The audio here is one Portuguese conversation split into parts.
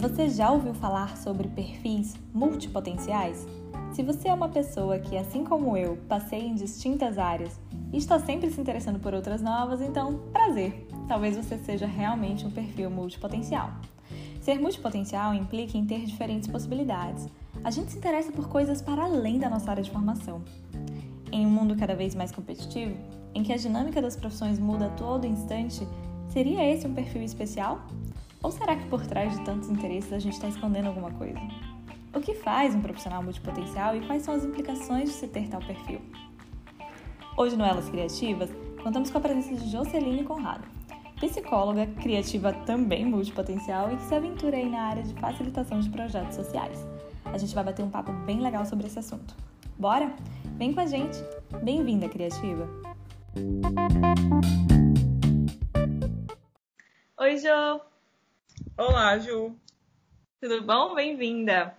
Você já ouviu falar sobre perfis multipotenciais? Se você é uma pessoa que, assim como eu, passeia em distintas áreas e está sempre se interessando por outras novas, então prazer! Talvez você seja realmente um perfil multipotencial. Ser multipotencial implica em ter diferentes possibilidades. A gente se interessa por coisas para além da nossa área de formação. Em um mundo cada vez mais competitivo, em que a dinâmica das profissões muda a todo instante, seria esse um perfil especial? Ou será que por trás de tantos interesses a gente está escondendo alguma coisa? O que faz um profissional multipotencial e quais são as implicações de se ter tal perfil? Hoje no Elas Criativas, contamos com a presença de Joceline Conrado, psicóloga criativa também multipotencial e que se aventura aí na área de facilitação de projetos sociais. A gente vai bater um papo bem legal sobre esse assunto. Bora? Vem com a gente! Bem-vinda, criativa! Oi, Jo! Olá, Ju! Tudo bom? Bem-vinda!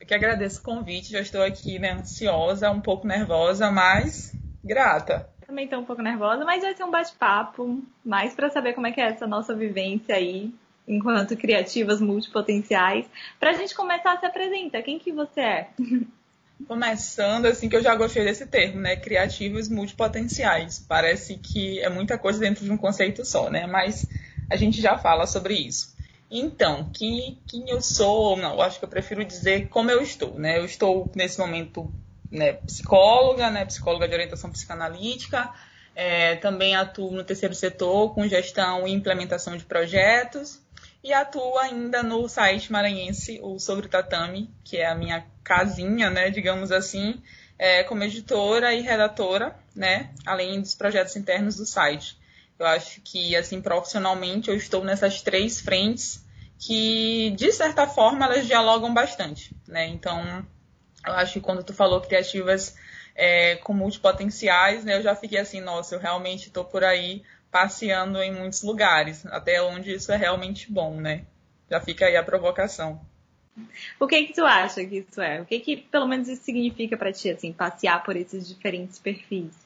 Eu que agradeço o convite, já estou aqui né, ansiosa, um pouco nervosa, mas grata. Também estou um pouco nervosa, mas vai ser um bate-papo, mais para saber como é que é essa nossa vivência aí, enquanto criativas multipotenciais. Para a gente começar, se apresenta, quem que você é? Começando, assim, que eu já gostei desse termo, né? Criativos multipotenciais. Parece que é muita coisa dentro de um conceito só, né? Mas a gente já fala sobre isso. Então, quem, quem eu sou, não, eu acho que eu prefiro dizer como eu estou, né? Eu estou, nesse momento, né, psicóloga, né? Psicóloga de orientação psicanalítica. É, também atuo no terceiro setor com gestão e implementação de projetos e atuo ainda no site maranhense, o Sobre Tatame, que é a minha casinha, né, digamos assim, é, como editora e redatora, né, além dos projetos internos do site. Eu acho que, assim, profissionalmente, eu estou nessas três frentes que, de certa forma, elas dialogam bastante, né, então, eu acho que quando tu falou criativas é, com multipotenciais, né, eu já fiquei assim, nossa, eu realmente estou por aí passeando em muitos lugares, até onde isso é realmente bom, né? Já fica aí a provocação. O que que tu acha que isso é? O que que pelo menos isso significa para ti, assim, passear por esses diferentes perfis?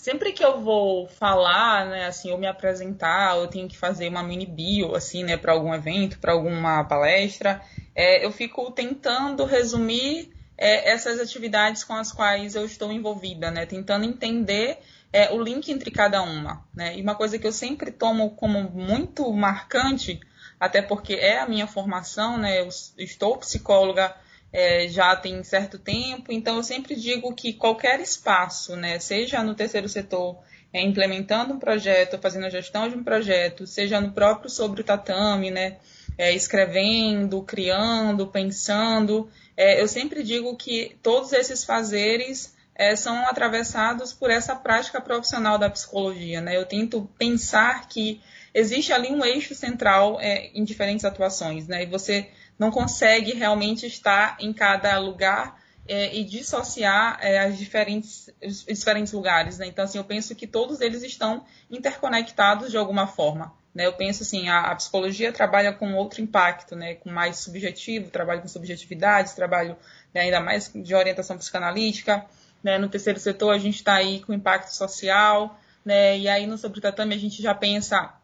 Sempre que eu vou falar, né, assim, ou me apresentar, ou tenho que fazer uma mini bio, assim, né, para algum evento, para alguma palestra, é, eu fico tentando resumir é, essas atividades com as quais eu estou envolvida, né, tentando entender é, o link entre cada uma. Né? E uma coisa que eu sempre tomo como muito marcante, até porque é a minha formação, né? eu estou psicóloga é, já tem certo tempo, então eu sempre digo que qualquer espaço, né, seja no terceiro setor, é, implementando um projeto, fazendo a gestão de um projeto, seja no próprio sobre o tatame, né, é, escrevendo, criando, pensando, é, eu sempre digo que todos esses fazeres é, são atravessados por essa prática profissional da psicologia. Né? Eu tento pensar que existe ali um eixo central é, em diferentes atuações, né? e você não consegue realmente estar em cada lugar é, e dissociar é, as diferentes, os diferentes lugares. Né? Então, assim, eu penso que todos eles estão interconectados de alguma forma. Né? Eu penso assim, a, a, psicologia trabalha com outro impacto, né? com mais subjetivo, trabalho com subjetividades, trabalho né, ainda mais de orientação psicanalítica. Né? No terceiro setor, a gente está aí com impacto social, né? e aí no Sobre Tatame a gente já pensa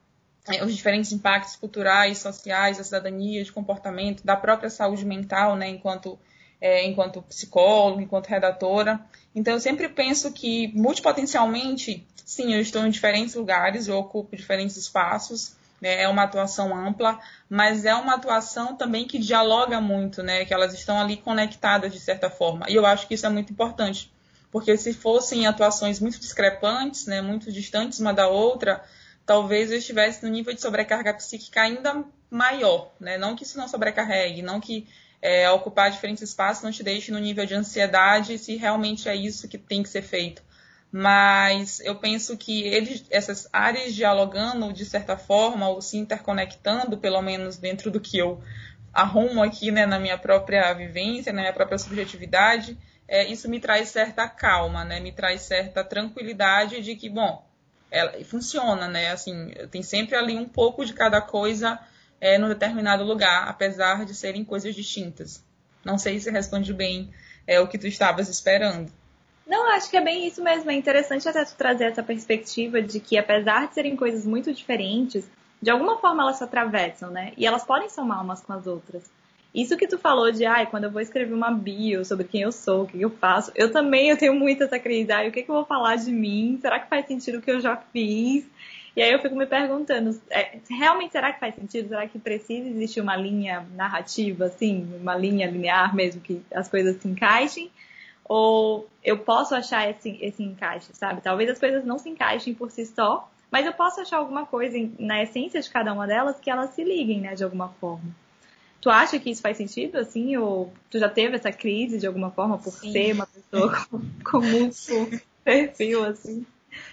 os diferentes impactos culturais, sociais, da cidadania, de comportamento, da própria saúde mental, né? enquanto, é, enquanto psicólogo, enquanto redatora. Então, eu sempre penso que, multipotencialmente, sim, eu estou em diferentes lugares, eu ocupo diferentes espaços, né? é uma atuação ampla, mas é uma atuação também que dialoga muito, né? que elas estão ali conectadas de certa forma. E eu acho que isso é muito importante porque se fossem atuações muito discrepantes, né, muito distantes uma da outra, talvez eu estivesse no nível de sobrecarga psíquica ainda maior, né? Não que isso não sobrecarregue, não que é, ocupar diferentes espaços não te deixe no nível de ansiedade, se realmente é isso que tem que ser feito. Mas eu penso que eles, essas áreas dialogando de certa forma, ou se interconectando, pelo menos dentro do que eu arrumo aqui né, na minha própria vivência, na minha própria subjetividade, é, isso me traz certa calma, né? Me traz certa tranquilidade de que, bom, ela funciona, né? Assim, tem sempre ali um pouco de cada coisa é, num determinado lugar, apesar de serem coisas distintas. Não sei se responde bem é, o que tu estavas esperando. Não, acho que é bem isso mesmo. É interessante até tu trazer essa perspectiva de que, apesar de serem coisas muito diferentes, de alguma forma elas se atravessam, né? E elas podem somar umas com as outras. Isso que tu falou de, ai, quando eu vou escrever uma bio sobre quem eu sou, o que eu faço, eu também eu tenho muito essa ai, o que, que eu vou falar de mim? Será que faz sentido o que eu já fiz? E aí eu fico me perguntando, é, realmente será que faz sentido? Será que precisa existir uma linha narrativa, assim, uma linha linear mesmo, que as coisas se encaixem? Ou eu posso achar esse, esse encaixe, sabe? Talvez as coisas não se encaixem por si só, mas eu posso achar alguma coisa na essência de cada uma delas que elas se liguem, né, de alguma forma. Tu acha que isso faz sentido, assim? Ou tu já teve essa crise de alguma forma por Sim. ser uma pessoa com, com muito perfil, assim?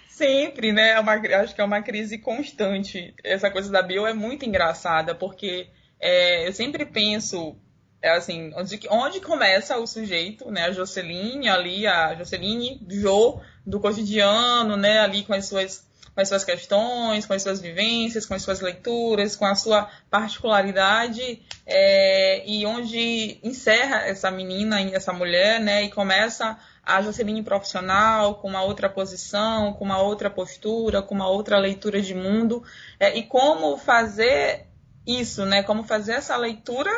Sempre, né? É uma, acho que é uma crise constante. Essa coisa da bio é muito engraçada, porque é, eu sempre penso, é assim, onde, onde começa o sujeito, né? A Joceline, ali, a Joceline Jo, do cotidiano, né? Ali com as suas com as suas questões, com as suas vivências, com as suas leituras, com a sua particularidade, é, e onde encerra essa menina, essa mulher, né, e começa a Joceline profissional, com uma outra posição, com uma outra postura, com uma outra leitura de mundo, é, e como fazer isso, né, como fazer essa leitura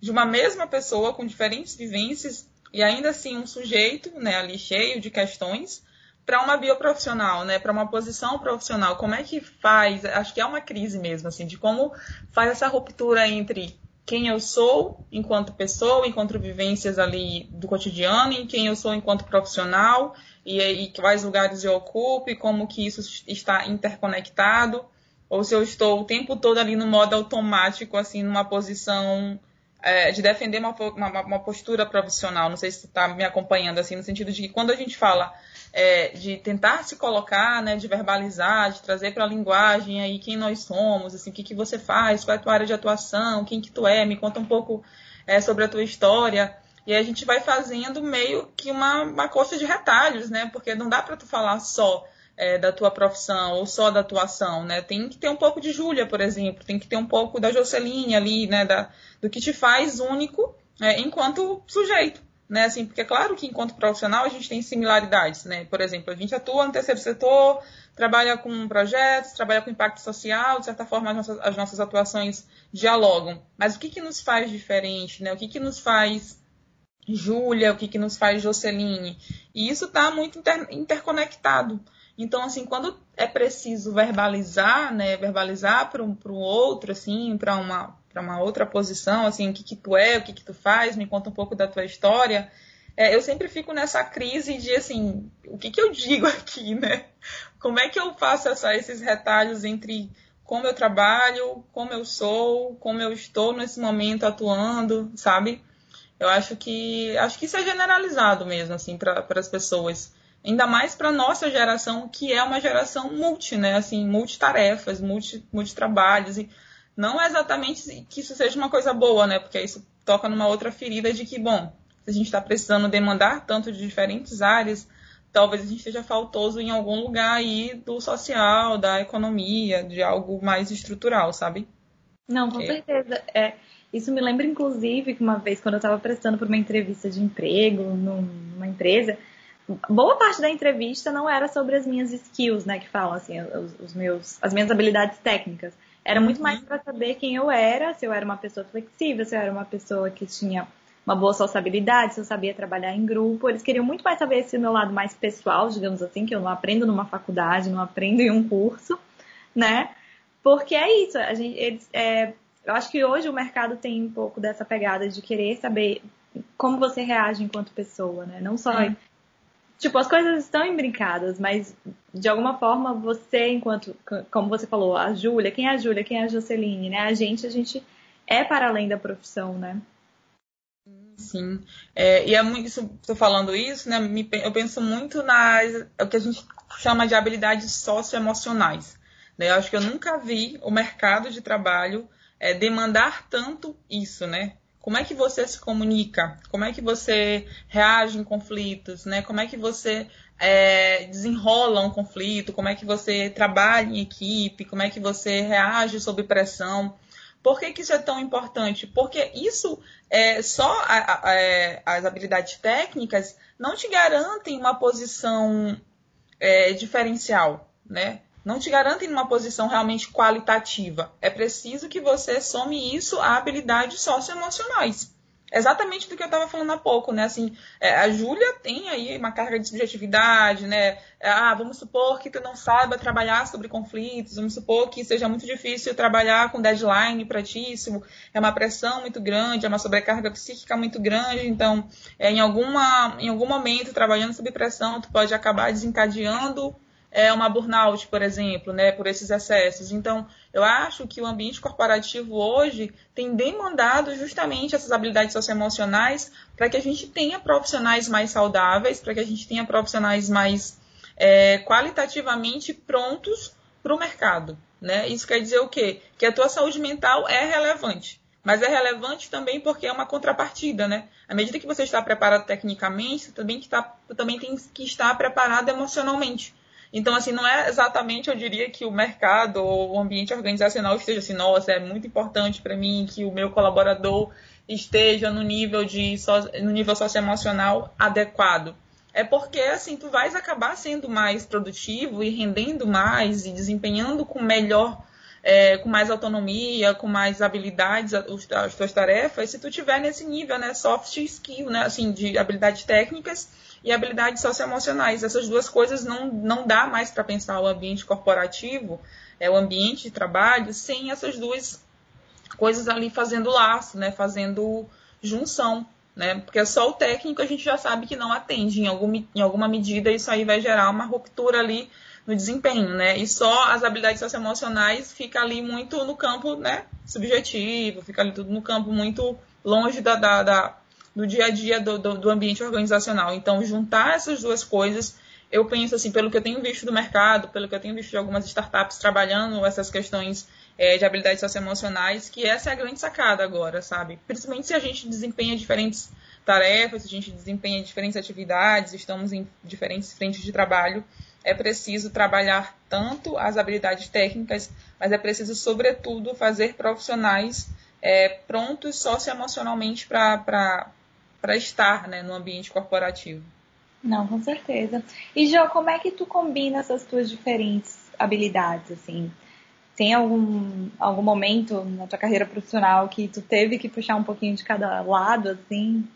de uma mesma pessoa com diferentes vivências e ainda assim um sujeito, né, ali cheio de questões, para uma bioprofissional, né, para uma posição profissional, como é que faz? Acho que é uma crise mesmo, assim, de como faz essa ruptura entre quem eu sou enquanto pessoa, enquanto vivências ali do cotidiano, e quem eu sou enquanto profissional, e, e quais lugares eu ocupo, e como que isso está interconectado, ou se eu estou o tempo todo ali no modo automático, assim, numa posição é, de defender uma, uma, uma postura profissional. Não sei se está me acompanhando, assim, no sentido de que quando a gente fala é, de tentar se colocar, né, de verbalizar, de trazer para a linguagem aí quem nós somos, assim, o que, que você faz, qual é a tua área de atuação, quem que tu é, me conta um pouco é, sobre a tua história. E aí a gente vai fazendo meio que uma, uma coxa de retalhos, né? Porque não dá para tu falar só é, da tua profissão ou só da atuação, né? Tem que ter um pouco de Júlia, por exemplo, tem que ter um pouco da Joceline ali, né? Da, do que te faz único é, enquanto sujeito né? Assim, porque é claro que enquanto profissional a gente tem similaridades, né? Por exemplo, a gente atua no terceiro setor, trabalha com projetos, trabalha com impacto social, de certa forma as nossas, as nossas atuações dialogam. Mas o que, que nos faz diferente, né? O que, que nos faz Júlia, o que, que nos faz Joceline? E isso está muito inter, interconectado. Então, assim, quando é preciso verbalizar, né? Verbalizar para um outro, assim, para uma para uma outra posição, assim, o que, que tu é, o que, que tu faz, me conta um pouco da tua história. É, eu sempre fico nessa crise de, assim, o que, que eu digo aqui, né? Como é que eu faço essa, esses retalhos entre como eu trabalho, como eu sou, como eu estou nesse momento atuando, sabe? Eu acho que acho que isso é generalizado mesmo, assim, para as pessoas. Ainda mais para nossa geração, que é uma geração multi, né? Assim, multitarefas, multi, multitrabalhos. E não é exatamente que isso seja uma coisa boa, né? Porque isso toca numa outra ferida de que, bom, se a gente está precisando demandar tanto de diferentes áreas, talvez a gente esteja faltoso em algum lugar aí do social, da economia, de algo mais estrutural, sabe? Não, com é. certeza. É, isso me lembra, inclusive, que uma vez, quando eu estava prestando por uma entrevista de emprego numa empresa, boa parte da entrevista não era sobre as minhas skills, né? Que falam assim, os, os meus, as minhas habilidades técnicas. Era muito uhum. mais para saber quem eu era, se eu era uma pessoa flexível, se eu era uma pessoa que tinha uma boa sociabilidade, se eu sabia trabalhar em grupo. Eles queriam muito mais saber esse meu lado mais pessoal, digamos assim, que eu não aprendo numa faculdade, não aprendo em um curso, né? Porque é isso, a gente, eles, é, eu acho que hoje o mercado tem um pouco dessa pegada de querer saber como você reage enquanto pessoa, né? Não só é. Tipo, as coisas estão embrincadas, mas de alguma forma você, enquanto, como você falou, a Júlia, quem é a Júlia, quem é a Joceline, né? A gente, a gente é para além da profissão, né? Sim, é, e é muito, estou falando isso, né? eu penso muito nas, é o que a gente chama de habilidades socioemocionais. Né? Eu acho que eu nunca vi o mercado de trabalho é, demandar tanto isso, né? Como é que você se comunica? Como é que você reage em conflitos? Né? Como é que você é, desenrola um conflito? Como é que você trabalha em equipe? Como é que você reage sob pressão? Por que, que isso é tão importante? Porque isso é só a, a, é, as habilidades técnicas não te garantem uma posição é, diferencial, né? Não te garantem numa posição realmente qualitativa. É preciso que você some isso a habilidades socioemocionais exatamente do que eu estava falando há pouco, né? Assim, é, a Júlia tem aí uma carga de subjetividade, né? É, ah, vamos supor que tu não saiba trabalhar sobre conflitos, vamos supor que seja muito difícil trabalhar com deadline para ti, isso é uma pressão muito grande, é uma sobrecarga psíquica muito grande, então, é, em, alguma, em algum momento, trabalhando sob pressão, tu pode acabar desencadeando é uma burnout, por exemplo, né, por esses excessos. Então, eu acho que o ambiente corporativo hoje tem demandado justamente essas habilidades socioemocionais para que a gente tenha profissionais mais saudáveis, para que a gente tenha profissionais mais é, qualitativamente prontos para o mercado. Né? Isso quer dizer o quê? Que a tua saúde mental é relevante. Mas é relevante também porque é uma contrapartida, né? À medida que você está preparado tecnicamente, você também, tá, também tem que estar preparado emocionalmente. Então, assim, não é exatamente, eu diria, que o mercado ou o ambiente organizacional esteja assim, nossa, é muito importante para mim que o meu colaborador esteja no nível de no nível socioemocional adequado. É porque assim tu vais acabar sendo mais produtivo e rendendo mais e desempenhando com melhor é, com mais autonomia, com mais habilidades as tuas tarefas, se tu tiver nesse nível, né, soft skill, né, assim, de habilidades técnicas e habilidades socioemocionais. Essas duas coisas não, não dá mais para pensar o ambiente corporativo, é o ambiente de trabalho, sem essas duas coisas ali fazendo laço, né, fazendo junção. Né? Porque só o técnico a gente já sabe que não atende. Em, algum, em alguma medida, isso aí vai gerar uma ruptura ali no desempenho, né? E só as habilidades socioemocionais fica ali muito no campo, né? Subjetivo, fica ali tudo no campo muito longe da, da, da do dia a dia do, do, do, ambiente organizacional. Então, juntar essas duas coisas, eu penso assim, pelo que eu tenho visto do mercado, pelo que eu tenho visto de algumas startups trabalhando essas questões é, de habilidades socioemocionais, que essa é a grande sacada agora, sabe? Principalmente se a gente desempenha diferentes tarefas, se a gente desempenha diferentes atividades, estamos em diferentes frentes de trabalho, é preciso trabalhar tanto as habilidades técnicas, mas é preciso, sobretudo, fazer profissionais é, prontos socioemocionalmente para para estar né, no ambiente corporativo. Não, com certeza. E Jo, como é que tu combina essas tuas diferentes habilidades, assim? Tem algum, algum momento na tua carreira profissional que tu teve que puxar um pouquinho de cada lado, assim?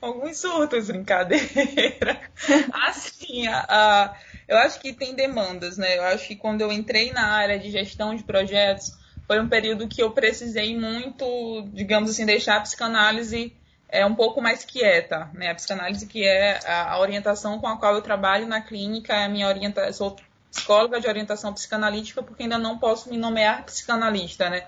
Alguns surtos, brincadeira. assim, a, a, eu acho que tem demandas, né? Eu acho que quando eu entrei na área de gestão de projetos, foi um período que eu precisei muito, digamos assim, deixar a psicanálise é um pouco mais quieta, né? A psicanálise que é a, orientação com a qual eu trabalho na clínica, é a minha orientação, sou psicóloga de orientação psicanalítica porque ainda não posso me nomear psicanalista, né?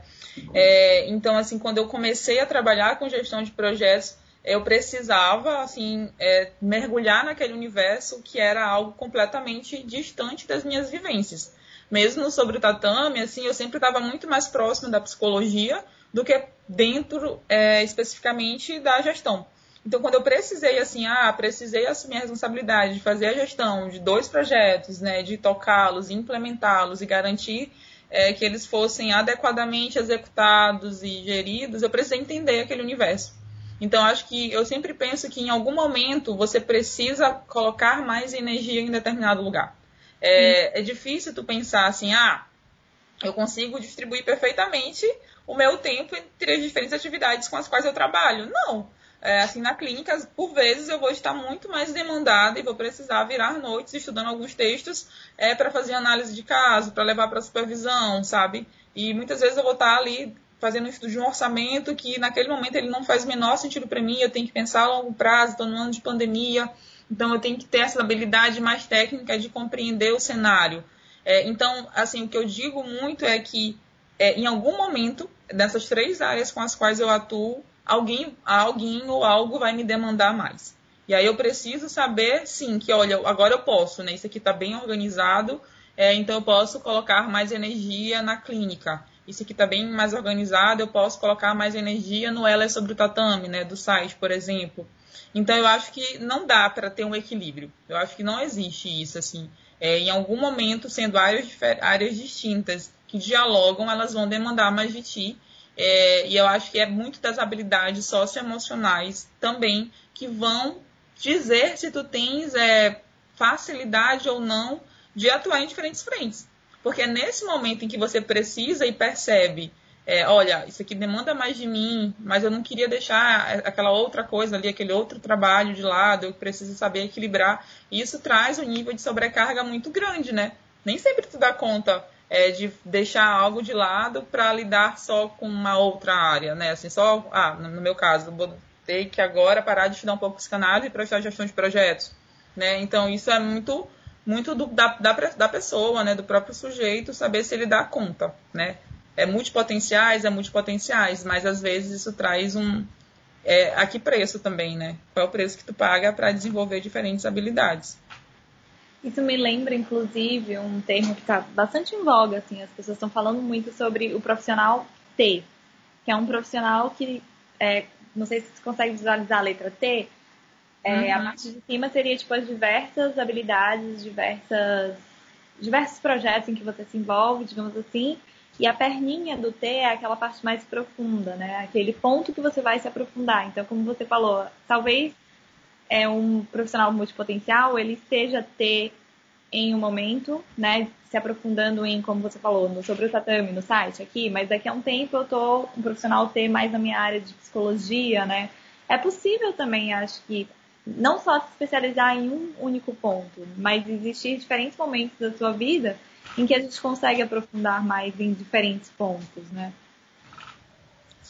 É, então, assim, quando eu comecei a trabalhar com gestão de projetos, eu precisava, assim, é, mergulhar naquele universo que era algo completamente distante das minhas vivências. Mesmo sobre o tatame, assim, eu sempre estava muito mais próximo da psicologia do que dentro é, especificamente da gestão. Então, quando eu precisei, assim, ah, precisei assumir a responsabilidade de fazer a gestão de dois projetos, né, de tocá-los, implementá-los e garantir é, que eles fossem adequadamente executados e geridos, eu precisei entender aquele universo. Então, acho que eu sempre penso que em algum momento você precisa colocar mais energia em determinado lugar. É, é difícil tu pensar assim, ah, eu consigo distribuir perfeitamente o meu tempo entre as diferentes atividades com as quais eu trabalho. Não. É, assim, na clínica, por vezes eu vou estar muito mais demandada e vou precisar virar noites estudando alguns textos é, para fazer análise de caso, para levar para supervisão, sabe? E muitas vezes eu vou estar ali fazendo um estudo de um orçamento que naquele momento ele não faz o menor sentido para mim, eu tenho que pensar a longo prazo, estou no ano de pandemia, então eu tenho que ter essa habilidade mais técnica de compreender o cenário. É, então, assim, o que eu digo muito é que é, em algum momento, dessas três áreas com as quais eu atuo, alguém, alguém ou algo vai me demandar mais. E aí eu preciso saber, sim, que olha, agora eu posso, né? Isso aqui está bem organizado, é, então eu posso colocar mais energia na clínica. Isso aqui está bem mais organizado, eu posso colocar mais energia no Ela é sobre o tatame, né? Do site, por exemplo. Então eu acho que não dá para ter um equilíbrio. Eu acho que não existe isso, assim. É, em algum momento, sendo áreas, áreas distintas que dialogam, elas vão demandar mais de ti. É, e eu acho que é muito das habilidades socioemocionais também que vão dizer se tu tens é, facilidade ou não de atuar em diferentes frentes. Porque é nesse momento em que você precisa e percebe, é, olha, isso aqui demanda mais de mim, mas eu não queria deixar aquela outra coisa ali, aquele outro trabalho de lado, eu preciso saber equilibrar. E isso traz um nível de sobrecarga muito grande, né? Nem sempre tu dá conta é, de deixar algo de lado para lidar só com uma outra área, né? Assim, só, ah, no meu caso, vou ter que agora parar de estudar um pouco psicanálise e prestar gestão de projetos, né? Então, isso é muito muito do, da, da, da, pessoa, né, do próprio sujeito, saber se ele dá conta, né? É multipotenciais, é multipotenciais, mas às vezes isso traz um... É, a que preço também, né? Qual é o preço que tu paga para desenvolver diferentes habilidades? Isso me lembra, inclusive, um termo que está bastante em voga, assim, as pessoas estão falando muito sobre o profissional T, que é um profissional que, é, não sei se você consegue visualizar a letra T, é, uhum. A parte de cima seria tipo as diversas habilidades, diversas, diversos projetos em que você se envolve, digamos assim. E a perninha do T é aquela parte mais profunda, né? Aquele ponto que você vai se aprofundar. Então, como você falou, talvez é um profissional multipotencial, ele esteja T em um momento, né? Se aprofundando em, como você falou, no, sobre o tatame, no site aqui, mas daqui a um tempo eu tô um profissional T mais na minha área de psicologia, né? É possível também, acho que, não só se especializar em um único ponto, mas existir diferentes momentos da sua vida em que a gente consegue aprofundar mais em diferentes pontos, né?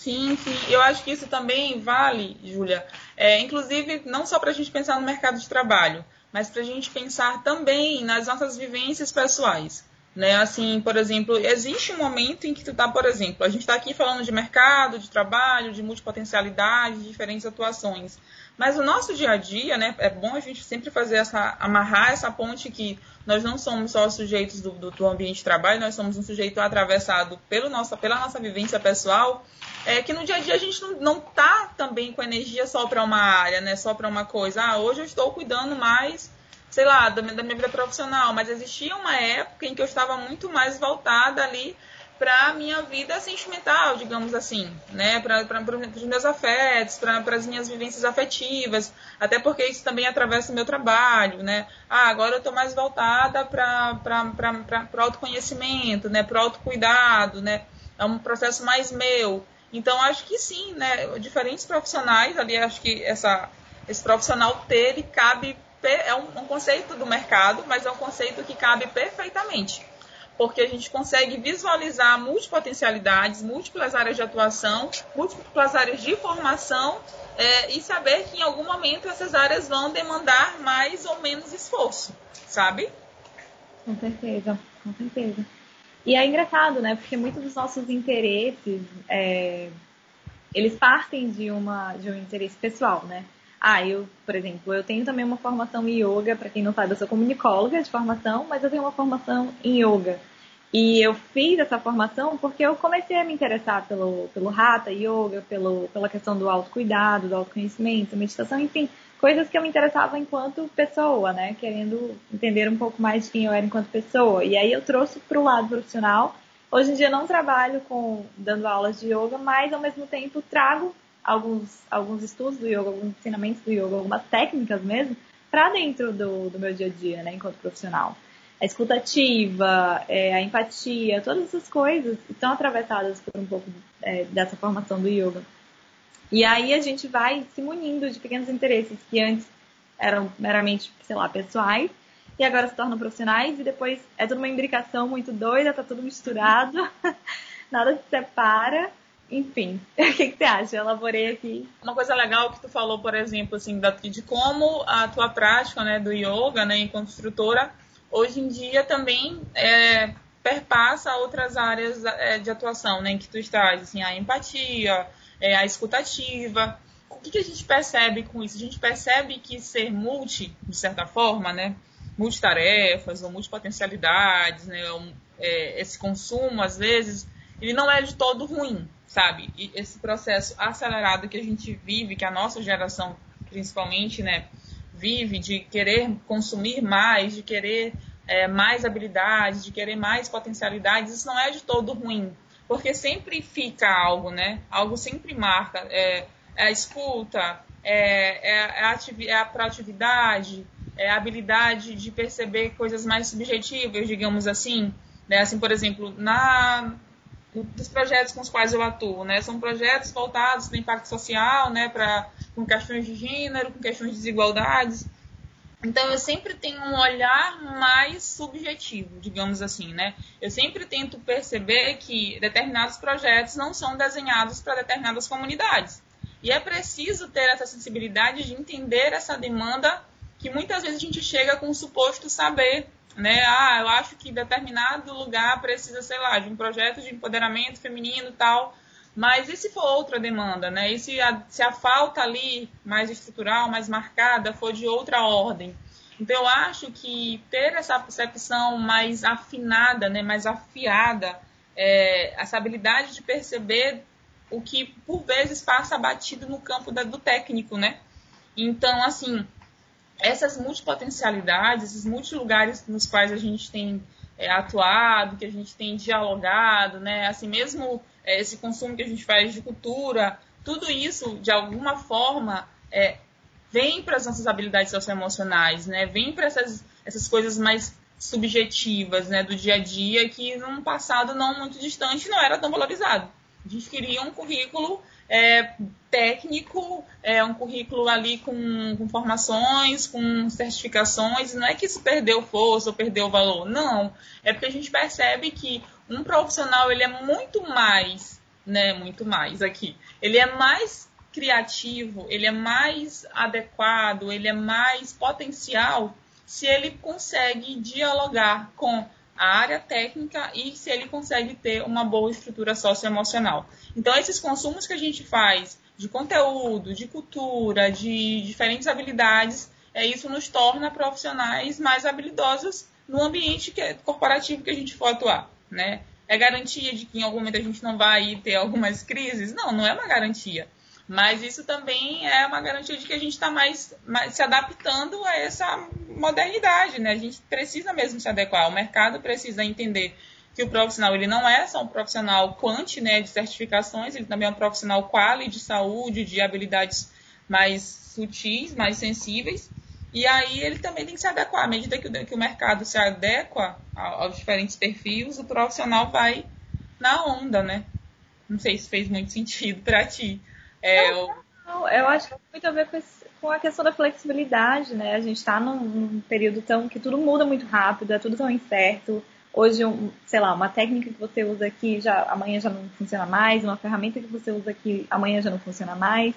Sim, sim. Eu acho que isso também vale, Júlia, é, inclusive não só para a gente pensar no mercado de trabalho, mas para a gente pensar também nas nossas vivências pessoais. Né? Assim, por exemplo, existe um momento em que tu tá, por exemplo, a gente está aqui falando de mercado, de trabalho, de multipotencialidade, de diferentes atuações. Mas o nosso dia a dia, né, é bom a gente sempre fazer essa, amarrar essa ponte que nós não somos só sujeitos do, do, do ambiente de trabalho, nós somos um sujeito atravessado pelo nossa, pela nossa vivência pessoal, é que no dia a dia a gente não, não tá também com energia só para uma área, né, só para uma coisa. Ah, hoje eu estou cuidando mais, sei lá, da, da minha vida profissional, mas existia uma época em que eu estava muito mais voltada ali para a minha vida sentimental, digamos assim, né? Para os meus afetos, para as minhas vivências afetivas, até porque isso também atravessa o meu trabalho, né? Ah, agora eu estou mais voltada para o autoconhecimento, né? Para o autocuidado, né? É um processo mais meu. Então, acho que sim, né? Diferentes profissionais, ali, acho que essa, esse profissional ter, ele cabe, é um, um conceito do mercado, mas é um conceito que cabe perfeitamente porque a gente consegue visualizar multipotencialidades, múltiplas áreas de atuação, múltiplas áreas de formação é, e saber que em algum momento essas áreas vão demandar mais ou menos esforço, sabe? Com certeza, com certeza. E é engraçado, né? Porque muitos dos nossos interesses, é, eles partem de, uma, de um interesse pessoal, né? Ah, eu, por exemplo, eu tenho também uma formação em yoga, para quem não sabe, eu sou comunicóloga de formação, mas eu tenho uma formação em yoga. E eu fiz essa formação porque eu comecei a me interessar pelo, pelo Hatha Yoga, pelo, pela questão do autocuidado, do autoconhecimento, meditação, enfim, coisas que eu me interessava enquanto pessoa, né? Querendo entender um pouco mais de quem eu era enquanto pessoa. E aí eu trouxe para o lado profissional. Hoje em dia eu não trabalho com dando aulas de yoga, mas ao mesmo tempo trago alguns, alguns estudos do yoga, alguns ensinamentos do yoga, algumas técnicas mesmo, para dentro do, do meu dia a dia, né, enquanto profissional. A escutativa, é, a empatia, todas essas coisas estão atravessadas por um pouco é, dessa formação do yoga. E aí a gente vai se munindo de pequenos interesses que antes eram meramente, sei lá, pessoais, e agora se tornam profissionais, e depois é tudo uma imbricação muito doida, tá tudo misturado, nada se separa, enfim, o que, que, você acha? Eu elaborei aqui. Uma coisa legal que tu falou, por exemplo, assim, de como a tua prática né, do yoga, né, enquanto instrutora, hoje em dia também é, perpassa outras áreas é, de atuação, né, em que tu estás, assim, a empatia, é, a escutativa. O que, que a gente percebe com isso? A gente percebe que ser multi, de certa forma, né, multitarefas ou multipotencialidades, né, é, esse consumo, às vezes, ele não é de todo ruim, sabe? E esse processo acelerado que a gente vive, que a nossa geração principalmente, né, vive de querer consumir mais, de querer é, mais habilidades, de querer mais potencialidades, isso não é de todo ruim, porque sempre fica algo, né? Algo sempre marca. É, é a escuta, é, é, é a, é a proatividade, é a habilidade de perceber coisas mais subjetivas, digamos assim. Né? Assim, por exemplo, na dos projetos com os quais eu atuo, né? São projetos voltados para impacto social, né? Para com questões de gênero, com questões de desigualdades. Então eu sempre tenho um olhar mais subjetivo, digamos assim, né? Eu sempre tento perceber que determinados projetos não são desenhados para determinadas comunidades. E é preciso ter essa sensibilidade de entender essa demanda que muitas vezes a gente chega com o suposto saber né? Ah, eu acho que determinado lugar precisa, sei lá, de um projeto de empoderamento feminino tal. Mas e se for outra demanda, né? E se a, se a falta ali mais estrutural, mais marcada, for de outra ordem? Então eu acho que ter essa percepção mais afinada, né, mais afiada, é, essa habilidade de perceber o que por vezes passa batido no campo da, do técnico, né? Então, assim, essas multipotencialidades, esses multilugares nos quais a gente tem é, atuado, que a gente tem dialogado, né? Assim mesmo esse consumo que a gente faz de cultura, tudo isso de alguma forma é, vem para as nossas habilidades socioemocionais, né? Vem para essas, essas coisas mais subjetivas, né, do dia a dia que num passado não muito distante não era tão valorizado. A gente queria um currículo é, técnico, é um currículo ali com, com, formações, com certificações. Não é que isso perdeu força ou perdeu valor, não. É porque a gente percebe que um profissional ele é muito mais, né, muito mais aqui. Ele é mais criativo, ele é mais adequado, ele é mais potencial se ele consegue dialogar com a área técnica e se ele consegue ter uma boa estrutura socioemocional. Então, esses consumos que a gente faz de conteúdo, de cultura, de diferentes habilidades, é, isso nos torna profissionais mais habilidosos no ambiente que é corporativo que a gente for atuar, né? É garantia de que em algum momento a gente não vai ter algumas crises? Não, não é uma garantia. Mas isso também é uma garantia de que a gente está mais, mais, se adaptando a essa modernidade, né? A gente precisa mesmo se adequar. O mercado precisa entender que o profissional ele não é só um profissional quant, né, de certificações, ele também é um profissional quali de saúde, de habilidades mais sutis, mais sensíveis. E aí ele também tem que se adequar. À medida que o, que o mercado se adequa aos diferentes perfis, o profissional vai na onda, né? Não sei se fez muito sentido para ti. É, não, eu... não, eu acho que tem muito a ver com, esse, com a questão da flexibilidade, né? A gente está num, num, período tão que tudo muda muito rápido, é tudo tão incerto. Hoje, um, sei lá, uma técnica que você usa aqui já amanhã já não funciona mais, uma ferramenta que você usa aqui amanhã já não funciona mais.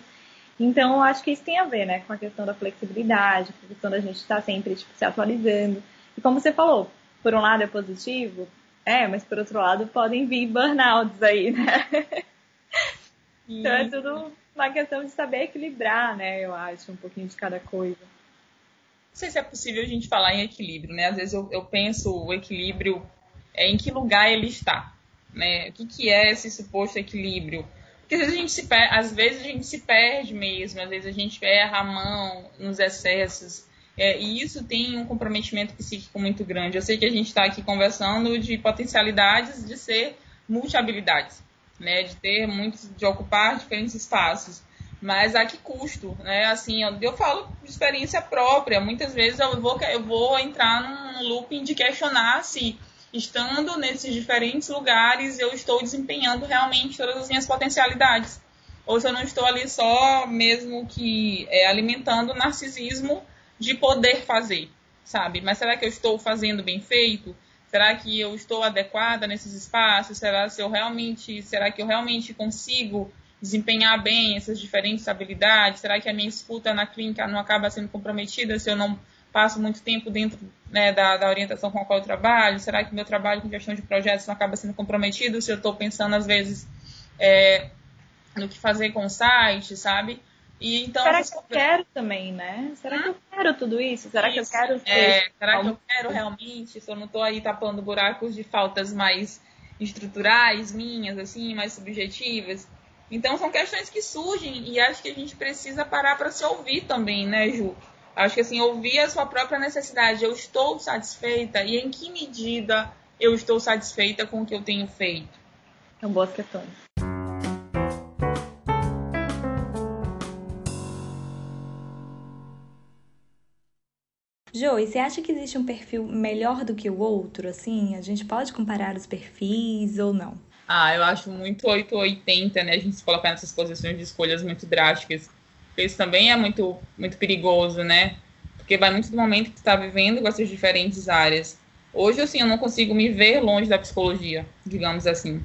Então, eu acho que isso tem a ver, né, com a questão da flexibilidade, com a questão da gente estar tá sempre tipo, se atualizando. E como você falou, por um lado é positivo, é, mas por outro lado podem vir burnouts aí, né? Então é tudo uma questão de saber equilibrar, né? Eu acho, um pouquinho de cada coisa. Não sei se é possível a gente falar em equilíbrio, né? Às vezes eu, eu penso o equilíbrio é em que lugar ele está, né? O que, que é esse suposto equilíbrio? Porque às vezes a gente se perde, às vezes a gente se perde mesmo, às vezes a gente erra a mão nos excessos. É, e isso tem um comprometimento psíquico muito grande. Eu sei que a gente está aqui conversando de potencialidades de ser multi-habilidades né, de ter muitos, de ocupar diferentes espaços. Mas a que custo, né? Assim, eu, eu falo de experiência própria. Muitas vezes eu vou, eu vou entrar num looping de questionar se, estando nesses diferentes lugares, eu estou desempenhando realmente todas as minhas potencialidades. Ou se eu não estou ali só mesmo que é, alimentando o narcisismo de poder fazer, sabe? Mas será que eu estou fazendo bem feito? Será que eu estou adequada nesses espaços? Será se eu realmente, será que eu realmente consigo desempenhar bem essas diferentes habilidades? Será que a minha escuta na clínica não acaba sendo comprometida se eu não passo muito tempo dentro né, da, da, orientação com a qual eu trabalho? Será que meu trabalho com gestão de projetos não acaba sendo comprometido se eu estou pensando, às vezes, é, no que fazer com o site, sabe? E então, será que eu quero também, né? Será hum? que eu quero tudo isso? Será isso. que eu quero é, será que eu quero realmente? Se eu não estou aí tapando buracos de faltas mais estruturais minhas, assim, mais subjetivas. Então são questões que surgem e acho que a gente precisa parar para se ouvir também, né, Ju? Acho que assim, ouvir a sua própria necessidade. Eu estou satisfeita e em que medida eu estou satisfeita com o que eu tenho feito? São boas questões. Jo, e você acha que existe um perfil melhor do que o outro? Assim, a gente pode comparar os perfis ou não? Ah, eu acho muito 880, né? A gente se colocar nessas posições de escolhas muito drásticas. Isso também é muito, muito perigoso, né? Porque vai muito do momento que está vivendo com essas diferentes áreas. Hoje, assim, eu não consigo me ver longe da psicologia, digamos assim.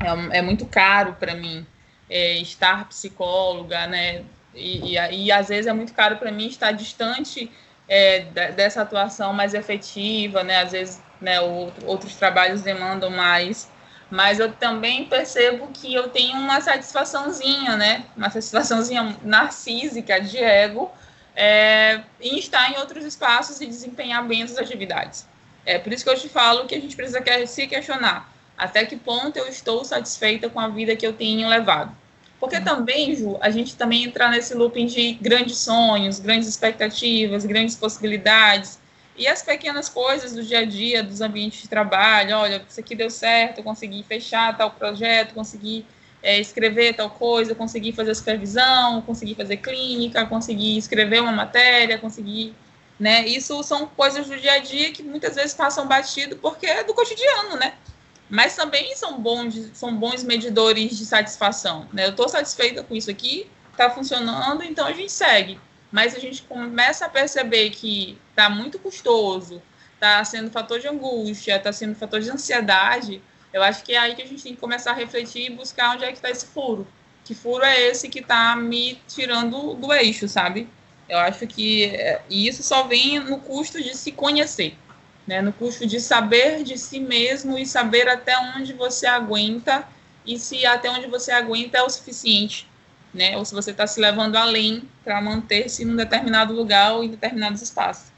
É, é muito caro para mim é, estar psicóloga, né? E, e, e, às vezes é muito caro para mim estar distante é, dessa atuação mais efetiva, né? Às vezes, né, outros trabalhos demandam mais mas eu também percebo que eu tenho uma satisfaçãozinha, né? Uma satisfaçãozinha narcísica de ego é, em estar em outros espaços e desempenhar bem essas atividades. É por isso que eu te falo que a gente precisa se questionar até que ponto eu estou satisfeita com a vida que eu tenho levado. Porque também, Ju, a gente também entra nesse looping de grandes sonhos, grandes expectativas, grandes possibilidades, e as pequenas coisas do dia a dia, dos ambientes de trabalho, olha, isso aqui deu certo, consegui fechar tal projeto, consegui é, escrever tal coisa, consegui fazer supervisão, consegui fazer clínica, consegui escrever uma matéria, consegui, né? Isso são coisas do dia a dia que muitas vezes passam batido porque é do cotidiano, né? Mas também são bons, são bons medidores de satisfação, né? Eu estou satisfeita com isso aqui, está funcionando, então a gente segue mas a gente começa a perceber que está muito custoso, está sendo fator de angústia, está sendo fator de ansiedade, eu acho que é aí que a gente tem que começar a refletir e buscar onde é que está esse furo. Que furo é esse que está me tirando do eixo, sabe? Eu acho que é, isso só vem no custo de se conhecer, né? No custo de saber de si mesmo e saber até onde você aguenta e se até onde você aguenta é o suficiente né? Ou se você está se levando além para manter-se em um determinado lugar ou em determinados espaços.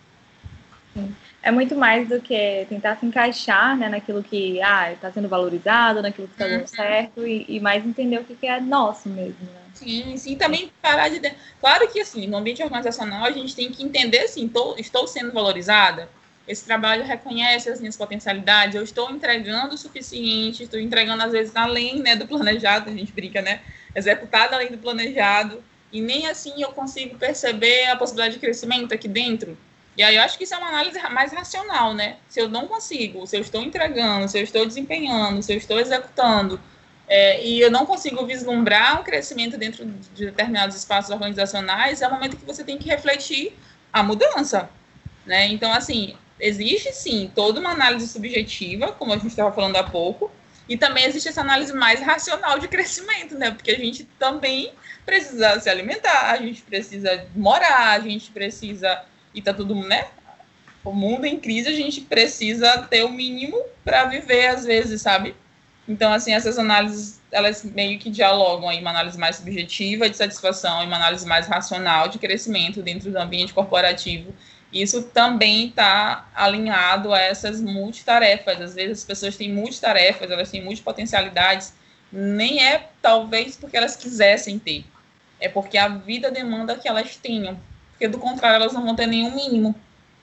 Sim. É muito mais do que tentar se encaixar né, naquilo que ah, está sendo valorizado, naquilo que está dando uhum. certo, e, e, mais entender o que, que é nosso mesmo. Né? Sim, sim, também parar de. Claro que assim, no ambiente organizacional a gente tem que entender assim, tô, estou sendo valorizada, esse trabalho reconhece as minhas potencialidades, eu estou entregando o suficiente, estou entregando às vezes além né, do planejado, a gente brinca, né? Executado além do planejado, e nem assim eu consigo perceber a possibilidade de crescimento aqui dentro. E aí eu acho que isso é uma análise mais racional, né? Se eu não consigo, se eu estou entregando, se eu estou desempenhando, se eu estou executando, é, e eu não consigo vislumbrar um crescimento dentro de determinados espaços organizacionais, é o momento que você tem que refletir a mudança, né? Então, assim, existe sim toda uma análise subjetiva, como a gente estava falando há pouco, e também existe essa análise mais racional de crescimento, né? Porque a gente também precisa se alimentar, a gente precisa morar, a gente precisa. E tá tudo, né? O mundo em crise, a gente precisa ter o mínimo para viver, às vezes, sabe? Então, assim, essas análises, elas meio que dialogam aí uma análise mais subjetiva de satisfação e uma análise mais racional de crescimento dentro do ambiente corporativo isso também está alinhado a essas multitarefas. Às vezes as pessoas têm multitarefas, elas têm multipotencialidades, nem é talvez porque elas quisessem ter, é porque a vida demanda que elas tenham, porque do contrário elas não vão ter nenhum mínimo.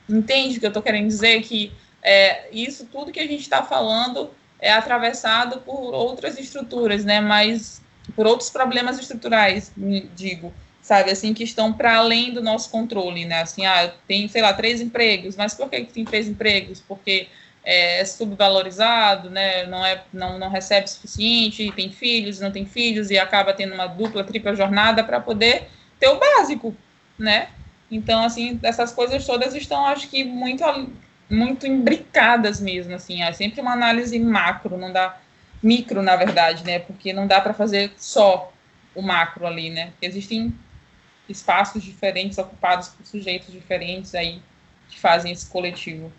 Entende o que eu estou querendo dizer? Que é, isso tudo que a gente está falando é atravessado por outras estruturas, né? Mas por outros problemas estruturais, digo sabe, assim, que estão para além do nosso controle, né? Assim, ah, tem, sei lá, três empregos, mas por que tem três empregos? Porque é subvalorizado, né? Não é, não, não recebe o suficiente, tem filhos, não tem filhos e acaba tendo uma dupla, tripla jornada para poder ter o básico, né? Então, assim, essas coisas todas estão, acho que muito muito imbricadas mesmo, assim, é sempre uma análise macro, não dá micro, na verdade, né? Porque não dá para fazer só o macro ali, né? Existem espaços diferentes ocupados por sujeitos diferentes aí que fazem esse coletivo.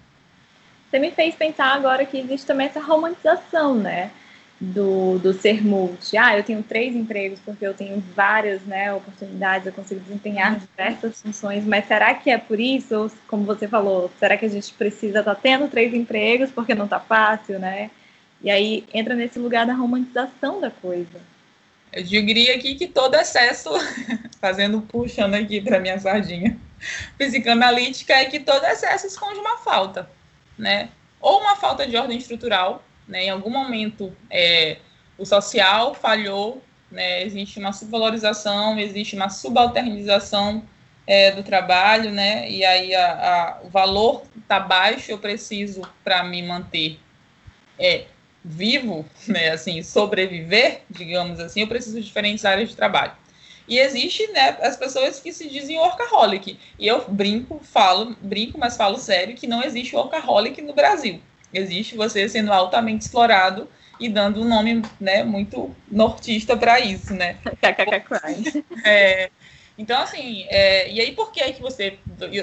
Você me fez pensar agora que existe também essa romantização, né? Do, do ser multi. Ah, eu tenho três empregos porque eu tenho várias né, oportunidades, eu consigo desempenhar uhum. diversas funções, mas será que é por isso? Ou, como você falou, será que a gente precisa estar tá tendo três empregos porque não está fácil, né? E aí entra nesse lugar da romantização da coisa. Eu diria aqui que todo excesso, fazendo puxando aqui para minha sardinha psicanalítica, é que todo excesso esconde uma falta, né? Ou uma falta de ordem estrutural, né? Em algum momento é, o social falhou, né? Existe uma subvalorização, existe uma subalternização é, do trabalho, né? E aí a, a, o valor está baixo, eu preciso para me manter é, vivo, né? Assim, sobreviver, digamos assim, eu preciso de diferentes áreas de trabalho. E existe, né, as pessoas que se dizem workaholic. E eu brinco, falo, brinco, mas falo sério que não existe workaholic no Brasil. Existe você sendo altamente explorado e dando um nome, né, muito nortista para isso, né? é, então, assim, é, e aí por que é que você.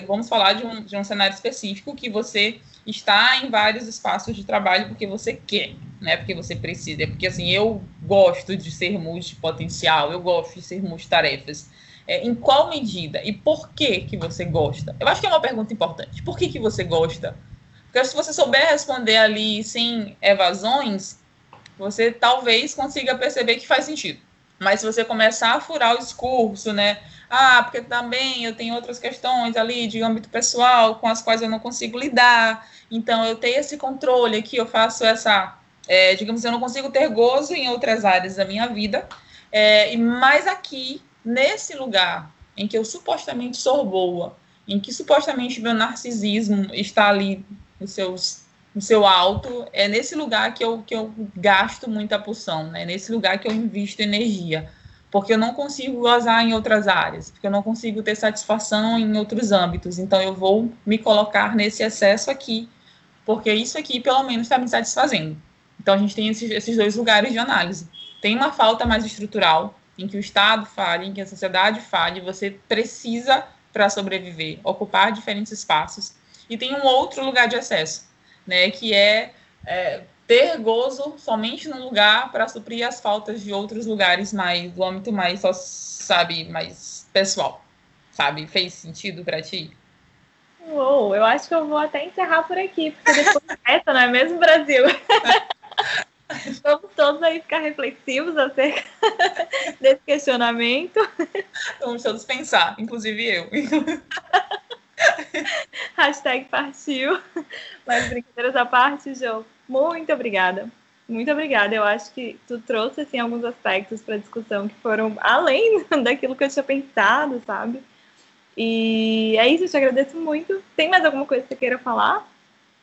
Vamos falar de um, de um cenário específico que você está em vários espaços de trabalho porque você quer, né? Porque você precisa. É porque, assim, eu gosto de ser multipotencial, eu gosto de ser multitarefas. É, em qual medida e por que que você gosta? Eu acho que é uma pergunta importante. Por que que você gosta? Porque se você souber responder ali sem evasões, você talvez consiga perceber que faz sentido. Mas se você começar a furar o discurso, né? Ah, porque também eu tenho outras questões ali de âmbito pessoal com as quais eu não consigo lidar. Então, eu tenho esse controle aqui, eu faço essa. É, digamos, eu não consigo ter gozo em outras áreas da minha vida. É, mas aqui, nesse lugar em que eu supostamente sou boa, em que supostamente meu narcisismo está ali nos seus no seu alto, é nesse lugar que eu, que eu gasto muita pulsão, né? É nesse lugar que eu invisto energia porque eu não consigo gozar em outras áreas, porque eu não consigo ter satisfação em outros âmbitos. Então eu vou me colocar nesse excesso aqui, porque isso aqui pelo menos está me satisfazendo. Então a gente tem esses, esses dois lugares de análise. Tem uma falta mais estrutural, em que o Estado fale, em que a sociedade fale, você precisa, para sobreviver, ocupar diferentes espaços. E tem um outro lugar de acesso, né, que é, é ter gozo somente no lugar para suprir as faltas de outros lugares mais do âmbito mais só sabe mais pessoal sabe fez sentido para ti Uou, eu acho que eu vou até encerrar por aqui porque depois dessa não é mesmo Brasil Vamos todos aí ficar reflexivos acerca desse questionamento. Vamos todos pensar, inclusive eu. Hashtag partiu. Mas brincadeiras à parte, João. Muito obrigada. Muito obrigada. Eu acho que tu trouxe assim alguns aspectos para discussão que foram além daquilo que eu tinha pensado, sabe? E é isso, eu te agradeço muito. Tem mais alguma coisa que você queira falar?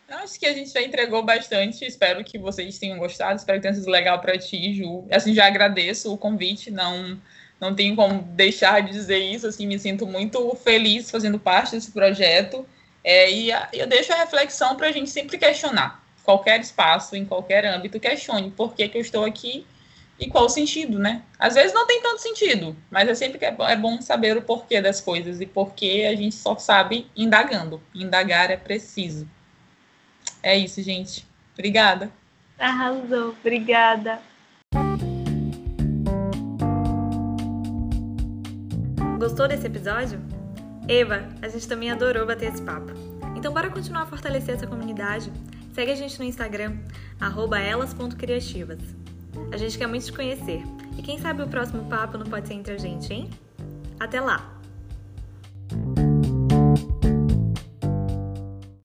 Acho que a gente já entregou bastante. Espero que vocês tenham gostado. Espero que tenha sido legal para ti, Ju. Assim, já agradeço o convite. Não, não tenho como deixar de dizer isso. Assim, me sinto muito feliz fazendo parte desse projeto. É, e a, eu deixo a reflexão para a gente sempre questionar qualquer espaço, em qualquer âmbito, questione por que, que eu estou aqui e qual o sentido, né? Às vezes não tem tanto sentido, mas é sempre que é, é bom saber o porquê das coisas e porquê a gente só sabe indagando. Indagar é preciso. É isso, gente. Obrigada. Arrasou. Obrigada. Gostou desse episódio? Eva, a gente também adorou bater esse papo. Então, bora continuar a fortalecer essa comunidade? Segue a gente no Instagram, elas.criativas. A gente quer muito te conhecer. E quem sabe o próximo papo não pode ser entre a gente, hein? Até lá!